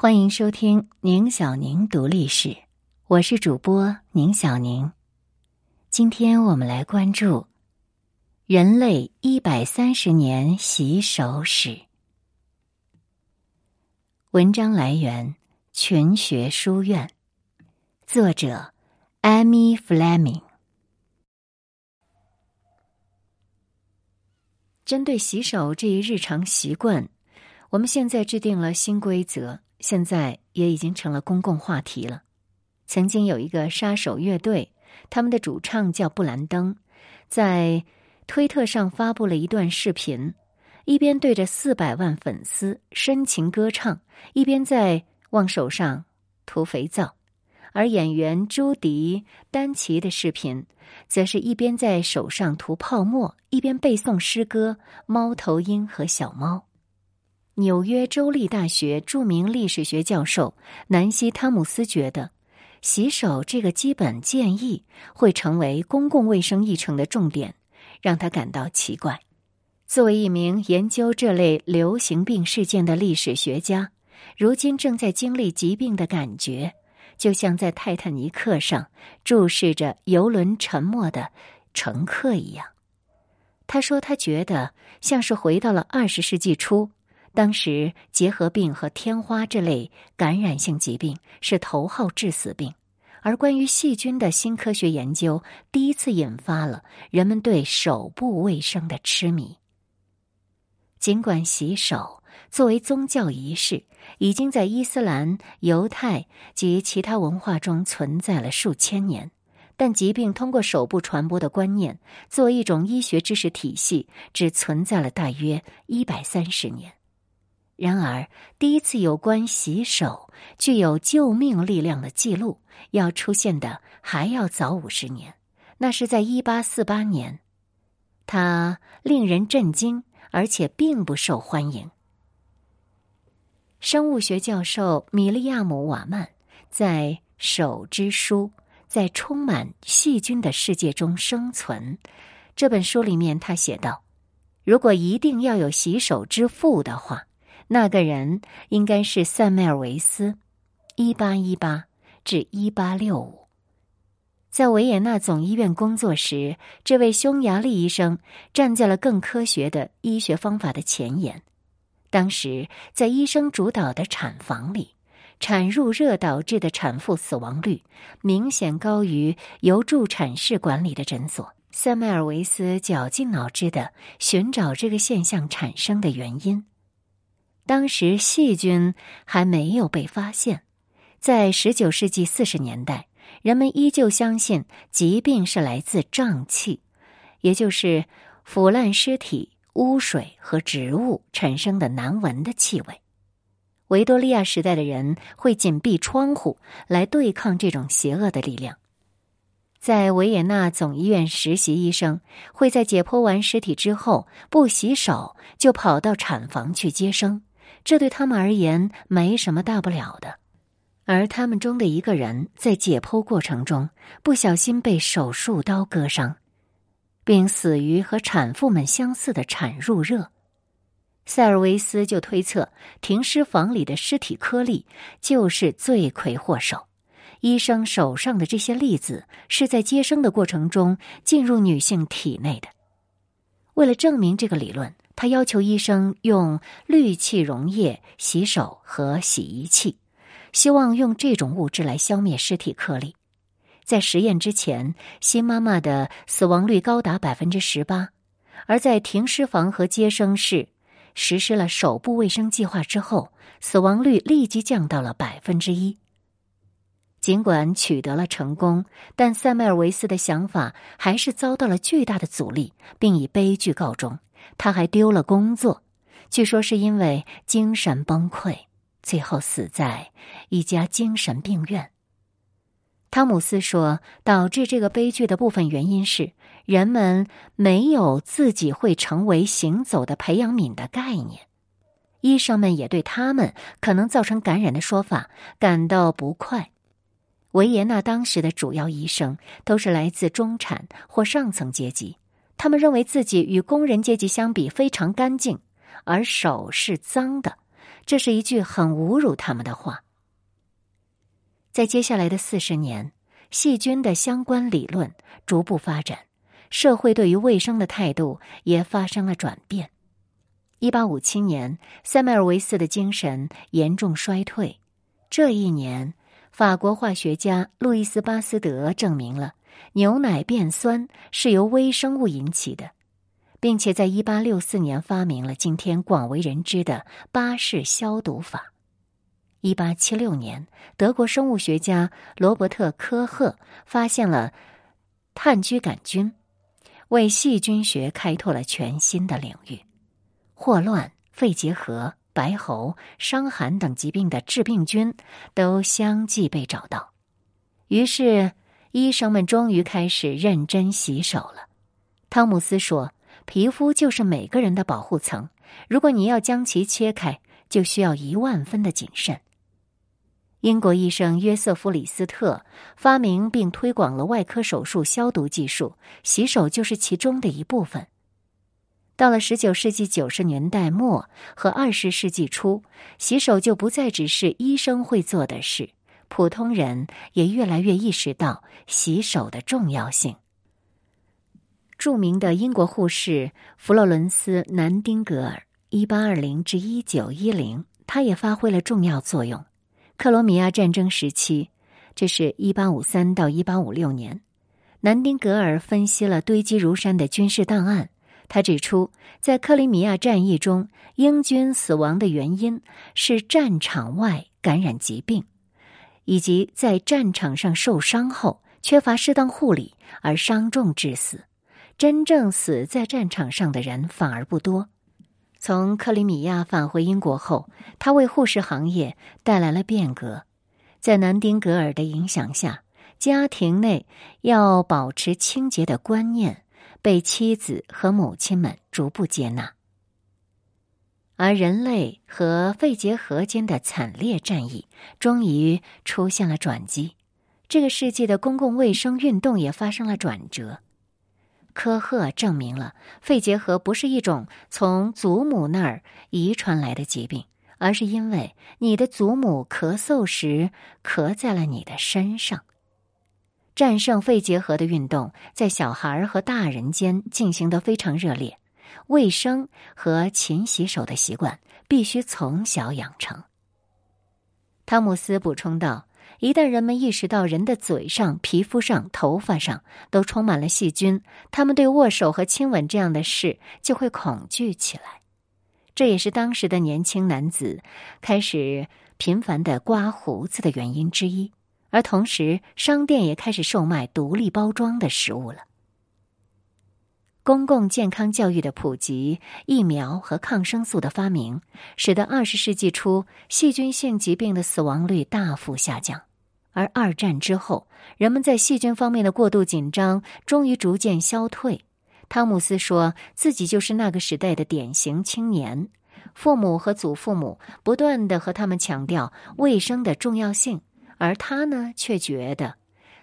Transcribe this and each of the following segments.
欢迎收听宁小宁读历史，我是主播宁小宁。今天我们来关注人类一百三十年洗手史。文章来源群学书院，作者艾米·弗莱明。针对洗手这一日常习惯，我们现在制定了新规则。现在也已经成了公共话题了。曾经有一个杀手乐队，他们的主唱叫布兰登，在推特上发布了一段视频，一边对着四百万粉丝深情歌唱，一边在往手上涂肥皂；而演员朱迪丹奇的视频，则是一边在手上涂泡沫，一边背诵诗歌《猫头鹰和小猫》。纽约州立大学著名历史学教授南希·汤姆斯觉得，洗手这个基本建议会成为公共卫生议程的重点，让他感到奇怪。作为一名研究这类流行病事件的历史学家，如今正在经历疾病的感觉，就像在泰坦尼克上注视着游轮沉没的乘客一样。他说：“他觉得像是回到了二十世纪初。”当时，结核病和天花这类感染性疾病是头号致死病，而关于细菌的新科学研究第一次引发了人们对手部卫生的痴迷。尽管洗手作为宗教仪式已经在伊斯兰、犹太及其他文化中存在了数千年，但疾病通过手部传播的观念作为一种医学知识体系只存在了大约一百三十年。然而，第一次有关洗手具有救命力量的记录要出现的还要早五十年，那是在一八四八年。它令人震惊，而且并不受欢迎。生物学教授米利亚姆·瓦曼在《手之书：在充满细菌的世界中生存》这本书里面，他写道：“如果一定要有洗手之父的话。”那个人应该是塞缪尔维斯，一八一八至一八六五，在维也纳总医院工作时，这位匈牙利医生站在了更科学的医学方法的前沿。当时，在医生主导的产房里，产褥热导致的产妇死亡率明显高于由助产士管理的诊所。塞缪尔维斯绞尽脑汁的寻找这个现象产生的原因。当时细菌还没有被发现，在十九世纪四十年代，人们依旧相信疾病是来自瘴气，也就是腐烂尸体、污水和植物产生的难闻的气味。维多利亚时代的人会紧闭窗户来对抗这种邪恶的力量。在维也纳总医院实习医生会在解剖完尸体之后不洗手就跑到产房去接生。这对他们而言没什么大不了的，而他们中的一个人在解剖过程中不小心被手术刀割伤，并死于和产妇们相似的产褥热。塞尔维斯就推测，停尸房里的尸体颗粒就是罪魁祸首。医生手上的这些粒子是在接生的过程中进入女性体内的。为了证明这个理论。他要求医生用氯气溶液洗手和洗衣器，希望用这种物质来消灭尸体颗粒。在实验之前，新妈妈的死亡率高达百分之十八，而在停尸房和接生室实施了手部卫生计划之后，死亡率立即降到了百分之一。尽管取得了成功，但塞麦尔维斯的想法还是遭到了巨大的阻力，并以悲剧告终。他还丢了工作，据说是因为精神崩溃，最后死在一家精神病院。汤姆斯说，导致这个悲剧的部分原因是人们没有自己会成为行走的培养皿的概念。医生们也对他们可能造成感染的说法感到不快。维也纳当时的主要医生都是来自中产或上层阶级。他们认为自己与工人阶级相比非常干净，而手是脏的，这是一句很侮辱他们的话。在接下来的四十年，细菌的相关理论逐步发展，社会对于卫生的态度也发生了转变。一八五七年，塞缪尔维斯的精神严重衰退。这一年，法国化学家路易斯巴斯德证明了牛奶变酸是由微生物引起的，并且在一八六四年发明了今天广为人知的巴氏消毒法。一八七六年，德国生物学家罗伯特科赫发现了炭疽杆菌，为细菌学开拓了全新的领域。霍乱、肺结核、白喉、伤寒等疾病的致病菌都相继被找到，于是医生们终于开始认真洗手了。汤姆斯说：“皮肤就是每个人的保护层，如果你要将其切开，就需要一万分的谨慎。”英国医生约瑟夫·李斯特发明并推广了外科手术消毒技术，洗手就是其中的一部分。到了十九世纪九十年代末和二十世纪初，洗手就不再只是医生会做的事，普通人也越来越意识到洗手的重要性。著名的英国护士弗洛伦斯·南丁格尔（一八二零至一九一零），他也发挥了重要作用。克罗米亚战争时期，这是一八五三到一八五六年，南丁格尔分析了堆积如山的军事档案。他指出，在克里米亚战役中，英军死亡的原因是战场外感染疾病，以及在战场上受伤后缺乏适当护理而伤重致死。真正死在战场上的人反而不多。从克里米亚返回英国后，他为护士行业带来了变革。在南丁格尔的影响下，家庭内要保持清洁的观念。被妻子和母亲们逐步接纳，而人类和肺结核间的惨烈战役终于出现了转机。这个世纪的公共卫生运动也发生了转折。科赫证明了肺结核不是一种从祖母那儿遗传来的疾病，而是因为你的祖母咳嗽时咳在了你的身上。战胜肺结核的运动在小孩和大人间进行的非常热烈，卫生和勤洗手的习惯必须从小养成。汤姆斯补充道：“一旦人们意识到人的嘴上、皮肤上、头发上都充满了细菌，他们对握手和亲吻这样的事就会恐惧起来。这也是当时的年轻男子开始频繁的刮胡子的原因之一。”而同时，商店也开始售卖独立包装的食物了。公共健康教育的普及、疫苗和抗生素的发明，使得二十世纪初细菌性疾病的死亡率大幅下降。而二战之后，人们在细菌方面的过度紧张终于逐渐消退。汤姆斯说自己就是那个时代的典型青年，父母和祖父母不断的和他们强调卫生的重要性。而他呢，却觉得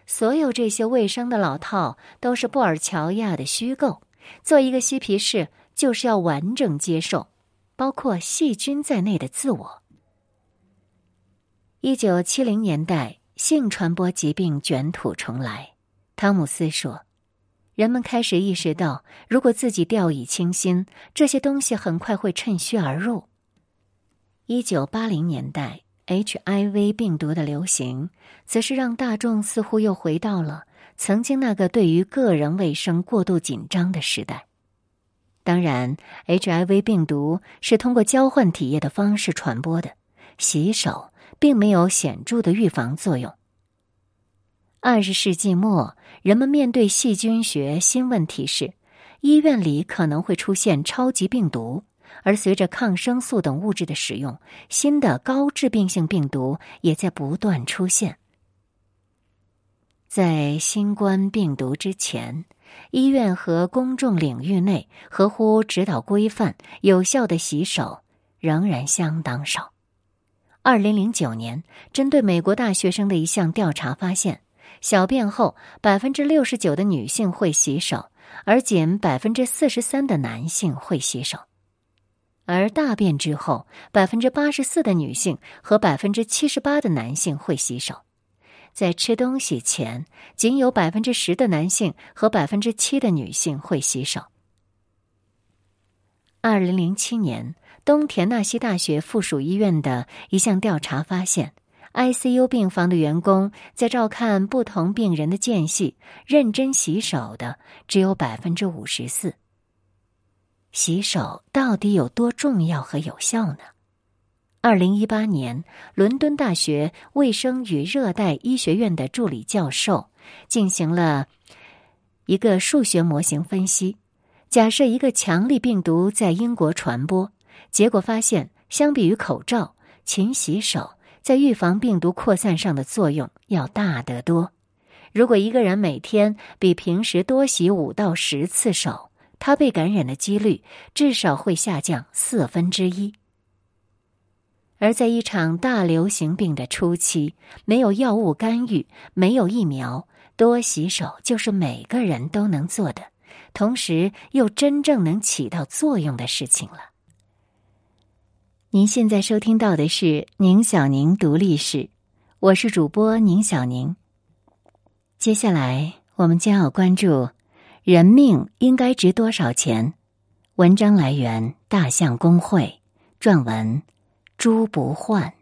所有这些卫生的老套都是布尔乔亚的虚构。做一个嬉皮士，就是要完整接受包括细菌在内的自我。一九七零年代，性传播疾病卷土重来。汤姆斯说：“人们开始意识到，如果自己掉以轻心，这些东西很快会趁虚而入。”一九八零年代。HIV 病毒的流行，则是让大众似乎又回到了曾经那个对于个人卫生过度紧张的时代。当然，HIV 病毒是通过交换体液的方式传播的，洗手并没有显著的预防作用。二十世纪末，人们面对细菌学新问题是，医院里可能会出现超级病毒。而随着抗生素等物质的使用，新的高致病性病毒也在不断出现。在新冠病毒之前，医院和公众领域内合乎指导规范、有效的洗手仍然相当少。二零零九年，针对美国大学生的一项调查发现，小便后百分之六十九的女性会洗手，而仅百分之四十三的男性会洗手。而大便之后，百分之八十四的女性和百分之七十八的男性会洗手。在吃东西前，仅有百分之十的男性和百分之七的女性会洗手。二零零七年，东田纳西大学附属医院的一项调查发现，ICU 病房的员工在照看不同病人的间隙，认真洗手的只有百分之五十四。洗手到底有多重要和有效呢？二零一八年，伦敦大学卫生与热带医学院的助理教授进行了一个数学模型分析。假设一个强力病毒在英国传播，结果发现，相比于口罩，勤洗手在预防病毒扩散上的作用要大得多。如果一个人每天比平时多洗五到十次手，他被感染的几率至少会下降四分之一。而在一场大流行病的初期，没有药物干预，没有疫苗，多洗手就是每个人都能做的，同时又真正能起到作用的事情了。您现在收听到的是宁小宁读历史，我是主播宁小宁。接下来我们将要关注：人命应该值多少钱？文章来源：大象公会，撰文。猪不换，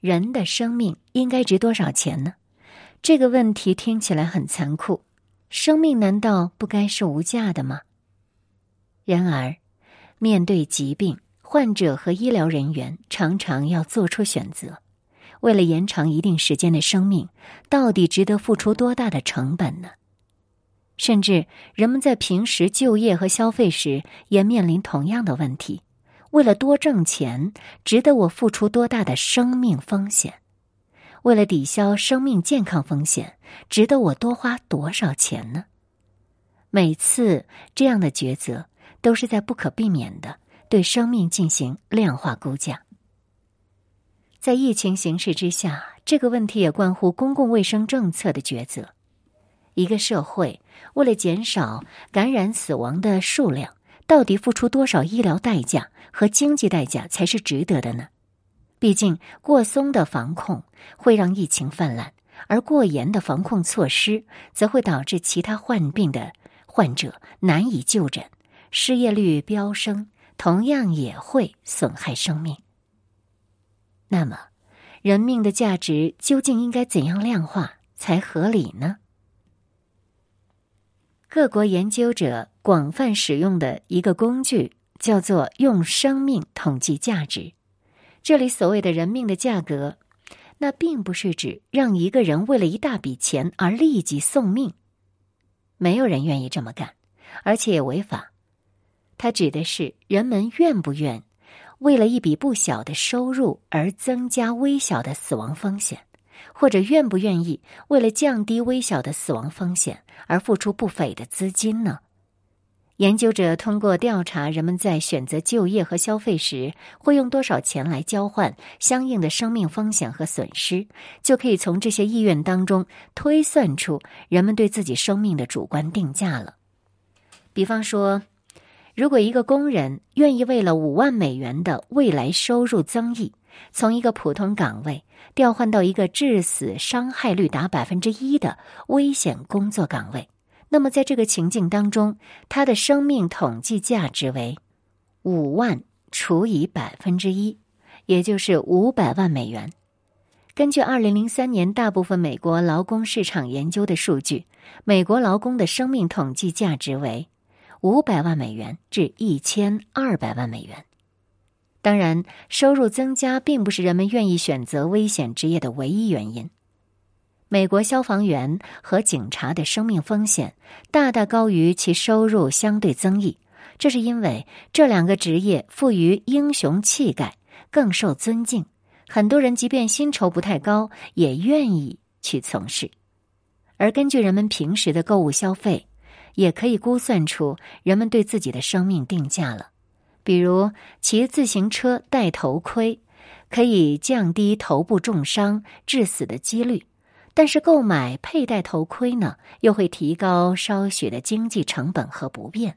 人的生命应该值多少钱呢？这个问题听起来很残酷。生命难道不该是无价的吗？然而，面对疾病，患者和医疗人员常常要做出选择。为了延长一定时间的生命，到底值得付出多大的成本呢？甚至人们在平时就业和消费时也面临同样的问题：为了多挣钱，值得我付出多大的生命风险？为了抵消生命健康风险，值得我多花多少钱呢？每次这样的抉择，都是在不可避免的对生命进行量化估价。在疫情形势之下，这个问题也关乎公共卫生政策的抉择。一个社会为了减少感染死亡的数量，到底付出多少医疗代价和经济代价才是值得的呢？毕竟，过松的防控会让疫情泛滥，而过严的防控措施则会导致其他患病的患者难以就诊，失业率飙升，同样也会损害生命。那么，人命的价值究竟应该怎样量化才合理呢？各国研究者广泛使用的一个工具叫做用生命统计价值。这里所谓的人命的价格，那并不是指让一个人为了一大笔钱而立即送命，没有人愿意这么干，而且也违法。它指的是人们愿不愿为了一笔不小的收入而增加微小的死亡风险。或者愿不愿意为了降低微小的死亡风险而付出不菲的资金呢？研究者通过调查人们在选择就业和消费时会用多少钱来交换相应的生命风险和损失，就可以从这些意愿当中推算出人们对自己生命的主观定价了。比方说，如果一个工人愿意为了五万美元的未来收入增益，从一个普通岗位。调换到一个致死伤害率达百分之一的危险工作岗位，那么在这个情境当中，他的生命统计价值为五万除以百分之一，也就是五百万美元。根据二零零三年大部分美国劳工市场研究的数据，美国劳工的生命统计价值为五百万美元至一千二百万美元。当然，收入增加并不是人们愿意选择危险职业的唯一原因。美国消防员和警察的生命风险大大高于其收入相对增益，这是因为这两个职业富于英雄气概，更受尊敬。很多人即便薪酬不太高，也愿意去从事。而根据人们平时的购物消费，也可以估算出人们对自己的生命定价了。比如骑自行车戴头盔，可以降低头部重伤致死的几率，但是购买佩戴头盔呢，又会提高稍许的经济成本和不便。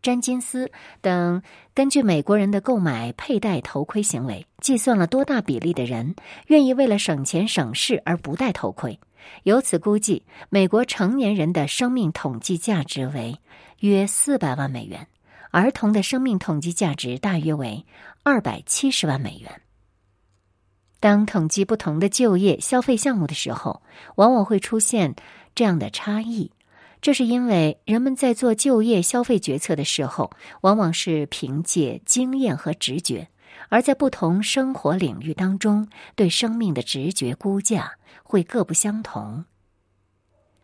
詹金斯等根据美国人的购买佩戴头盔行为，计算了多大比例的人愿意为了省钱省事而不戴头盔。由此估计，美国成年人的生命统计价值为约四百万美元，儿童的生命统计价值大约为二百七十万美元。当统计不同的就业消费项目的时候，往往会出现这样的差异。这是因为人们在做就业消费决策的时候，往往是凭借经验和直觉；而在不同生活领域当中，对生命的直觉估价会各不相同。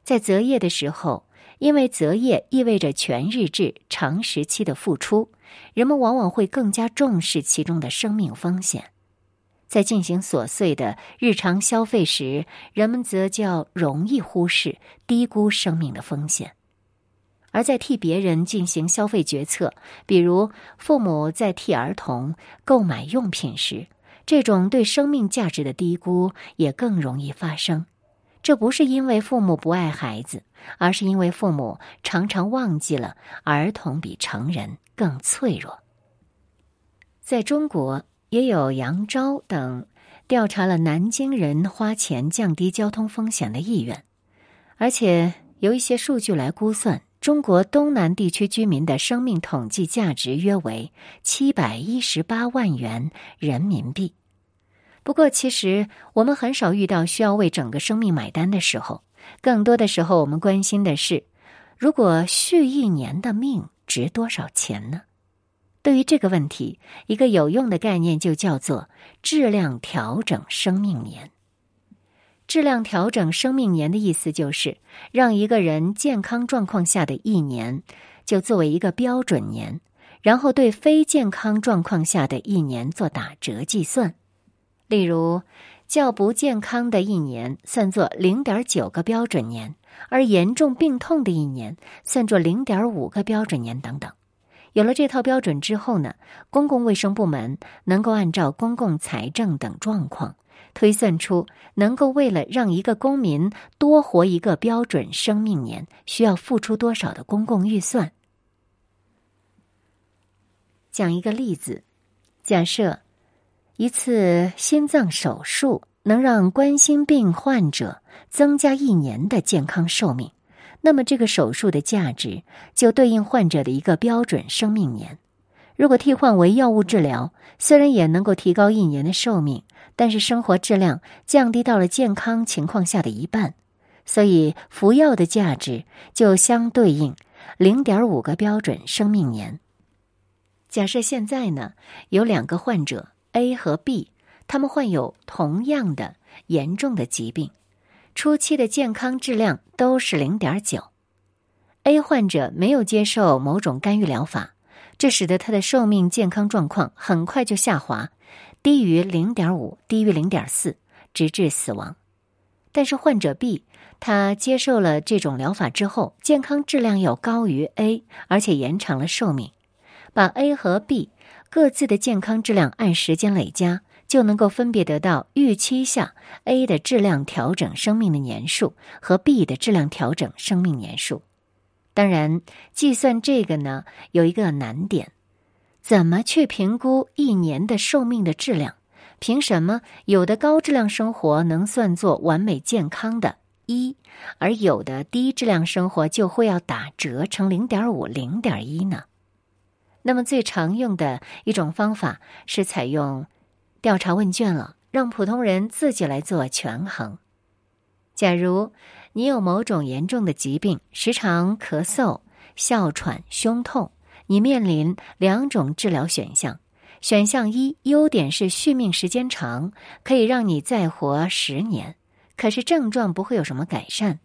在择业的时候，因为择业意味着全日制、长时期的付出，人们往往会更加重视其中的生命风险。在进行琐碎的日常消费时，人们则较容易忽视、低估生命的风险；而在替别人进行消费决策，比如父母在替儿童购买用品时，这种对生命价值的低估也更容易发生。这不是因为父母不爱孩子，而是因为父母常常忘记了儿童比成人更脆弱。在中国。也有杨昭等调查了南京人花钱降低交通风险的意愿，而且有一些数据来估算，中国东南地区居民的生命统计价值约为七百一十八万元人民币。不过，其实我们很少遇到需要为整个生命买单的时候，更多的时候我们关心的是，如果续一年的命值多少钱呢？对于这个问题，一个有用的概念就叫做质量调整生命年。质量调整生命年的意思就是让一个人健康状况下的一年就作为一个标准年，然后对非健康状况下的一年做打折计算。例如，较不健康的一年算作零点九个标准年，而严重病痛的一年算作零点五个标准年等等。有了这套标准之后呢，公共卫生部门能够按照公共财政等状况，推算出能够为了让一个公民多活一个标准生命年，需要付出多少的公共预算。讲一个例子，假设一次心脏手术能让冠心病患者增加一年的健康寿命。那么，这个手术的价值就对应患者的一个标准生命年。如果替换为药物治疗，虽然也能够提高一年的寿命，但是生活质量降低到了健康情况下的一半，所以服药的价值就相对应零点五个标准生命年。假设现在呢有两个患者 A 和 B，他们患有同样的严重的疾病。初期的健康质量都是零点九，A 患者没有接受某种干预疗法，这使得他的寿命健康状况很快就下滑，低于零点五，低于零点四，直至死亡。但是患者 B，他接受了这种疗法之后，健康质量要高于 A，而且延长了寿命。把 A 和 B 各自的健康质量按时间累加。就能够分别得到预期下 A 的质量调整生命的年数和 B 的质量调整生命年数。当然，计算这个呢有一个难点：怎么去评估一年的寿命的质量？凭什么有的高质量生活能算作完美健康的一，而有的低质量生活就会要打折成零点五、零点一呢？那么最常用的一种方法是采用。调查问卷了，让普通人自己来做权衡。假如你有某种严重的疾病，时常咳嗽、哮喘、胸痛，你面临两种治疗选项。选项一，优点是续命时间长，可以让你再活十年，可是症状不会有什么改善。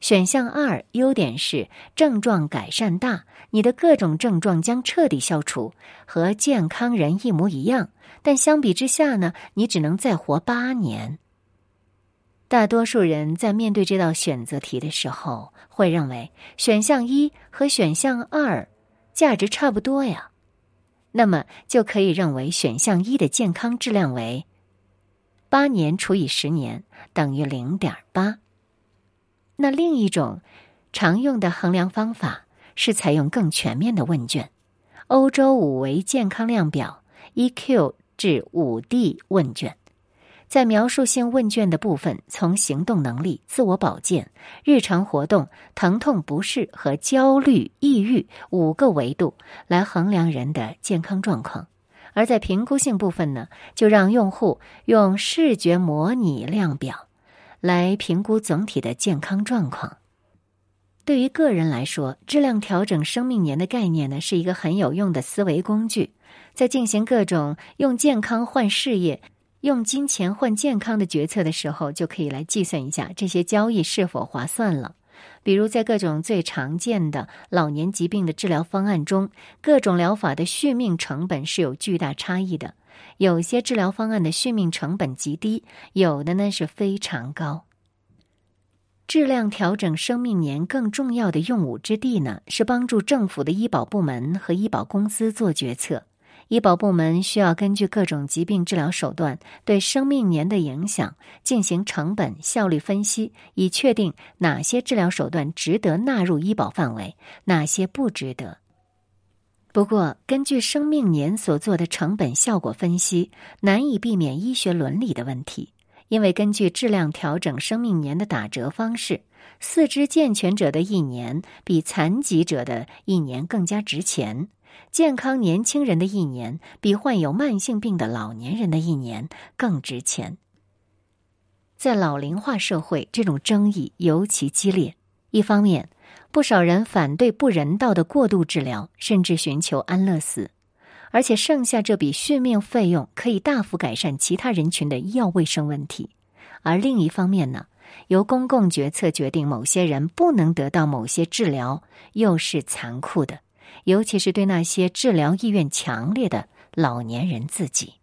选项二，优点是症状改善大，你的各种症状将彻底消除，和健康人一模一样。但相比之下呢，你只能再活八年。大多数人在面对这道选择题的时候，会认为选项一和选项二价值差不多呀，那么就可以认为选项一的健康质量为八年除以十年等于零点八。那另一种常用的衡量方法是采用更全面的问卷，欧洲五维健康量表 （EQ） 至五 D 问卷。在描述性问卷的部分，从行动能力、自我保健、日常活动、疼痛不适和焦虑、抑郁五个维度来衡量人的健康状况；而在评估性部分呢，就让用户用视觉模拟量表来评估总体的健康状况。对于个人来说，质量调整生命年的概念呢，是一个很有用的思维工具，在进行各种用健康换事业。用金钱换健康的决策的时候，就可以来计算一下这些交易是否划算了。比如，在各种最常见的老年疾病的治疗方案中，各种疗法的续命成本是有巨大差异的。有些治疗方案的续命成本极低，有的呢是非常高。质量调整生命年更重要的用武之地呢，是帮助政府的医保部门和医保公司做决策。医保部门需要根据各种疾病治疗手段对生命年的影响进行成本效率分析，以确定哪些治疗手段值得纳入医保范围，哪些不值得。不过，根据生命年所做的成本效果分析，难以避免医学伦理的问题，因为根据质量调整生命年的打折方式，四肢健全者的一年比残疾者的一年更加值钱。健康年轻人的一年比患有慢性病的老年人的一年更值钱。在老龄化社会，这种争议尤其激烈。一方面，不少人反对不人道的过度治疗，甚至寻求安乐死，而且剩下这笔续命费用可以大幅改善其他人群的医药卫生问题。而另一方面呢，由公共决策决定某些人不能得到某些治疗，又是残酷的。尤其是对那些治疗意愿强烈的老年人自己。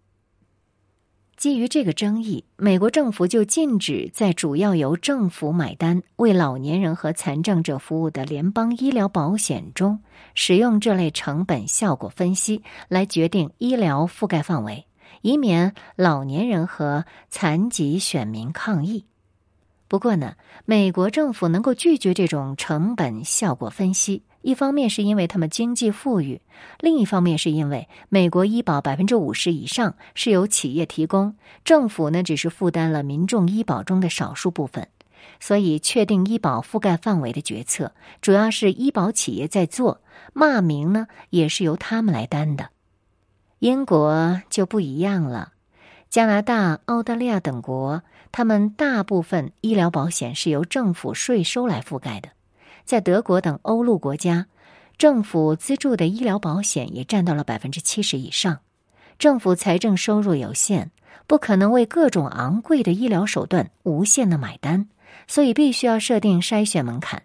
基于这个争议，美国政府就禁止在主要由政府买单、为老年人和残障者服务的联邦医疗保险中使用这类成本效果分析来决定医疗覆盖范围，以免老年人和残疾选民抗议。不过呢，美国政府能够拒绝这种成本效果分析。一方面是因为他们经济富裕，另一方面是因为美国医保百分之五十以上是由企业提供，政府呢只是负担了民众医保中的少数部分，所以确定医保覆盖范围的决策主要是医保企业在做，骂名呢也是由他们来担的。英国就不一样了，加拿大、澳大利亚等国，他们大部分医疗保险是由政府税收来覆盖的。在德国等欧陆国家，政府资助的医疗保险也占到了百分之七十以上。政府财政收入有限，不可能为各种昂贵的医疗手段无限的买单，所以必须要设定筛选门槛。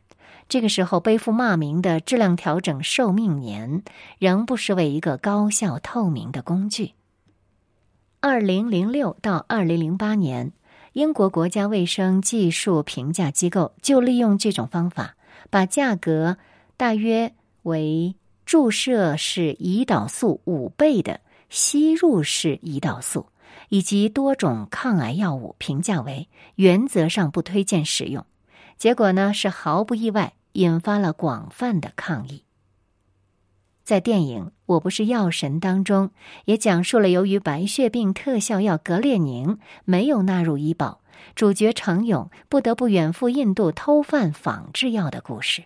这个时候，背负骂名的质量调整寿命年，仍不失为一个高效透明的工具。二零零六到二零零八年，英国国家卫生技术评价机构就利用这种方法。把价格大约为注射式胰岛素五倍的吸入式胰岛素，以及多种抗癌药物评价为原则上不推荐使用。结果呢是毫不意外，引发了广泛的抗议。在电影《我不是药神》当中，也讲述了由于白血病特效药格列宁没有纳入医保。主角程勇不得不远赴印度偷贩仿制药的故事。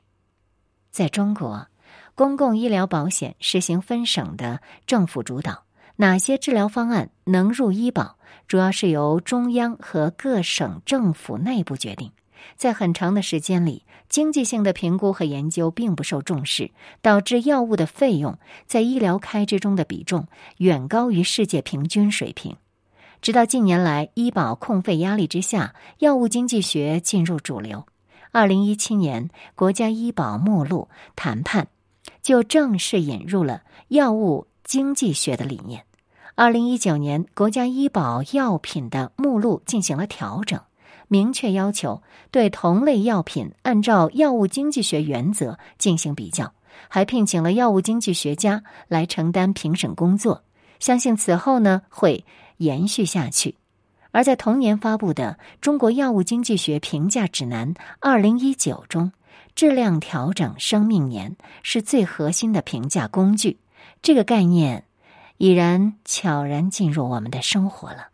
在中国，公共医疗保险实行分省的政府主导，哪些治疗方案能入医保，主要是由中央和各省政府内部决定。在很长的时间里，经济性的评估和研究并不受重视，导致药物的费用在医疗开支中的比重远高于世界平均水平。直到近年来，医保控费压力之下，药物经济学进入主流。二零一七年，国家医保目录谈判就正式引入了药物经济学的理念。二零一九年，国家医保药品的目录进行了调整，明确要求对同类药品按照药物经济学原则进行比较，还聘请了药物经济学家来承担评审工作。相信此后呢会。延续下去，而在同年发布的《中国药物经济学评价指南（二零一九）》中，质量调整生命年是最核心的评价工具。这个概念已然悄然进入我们的生活了。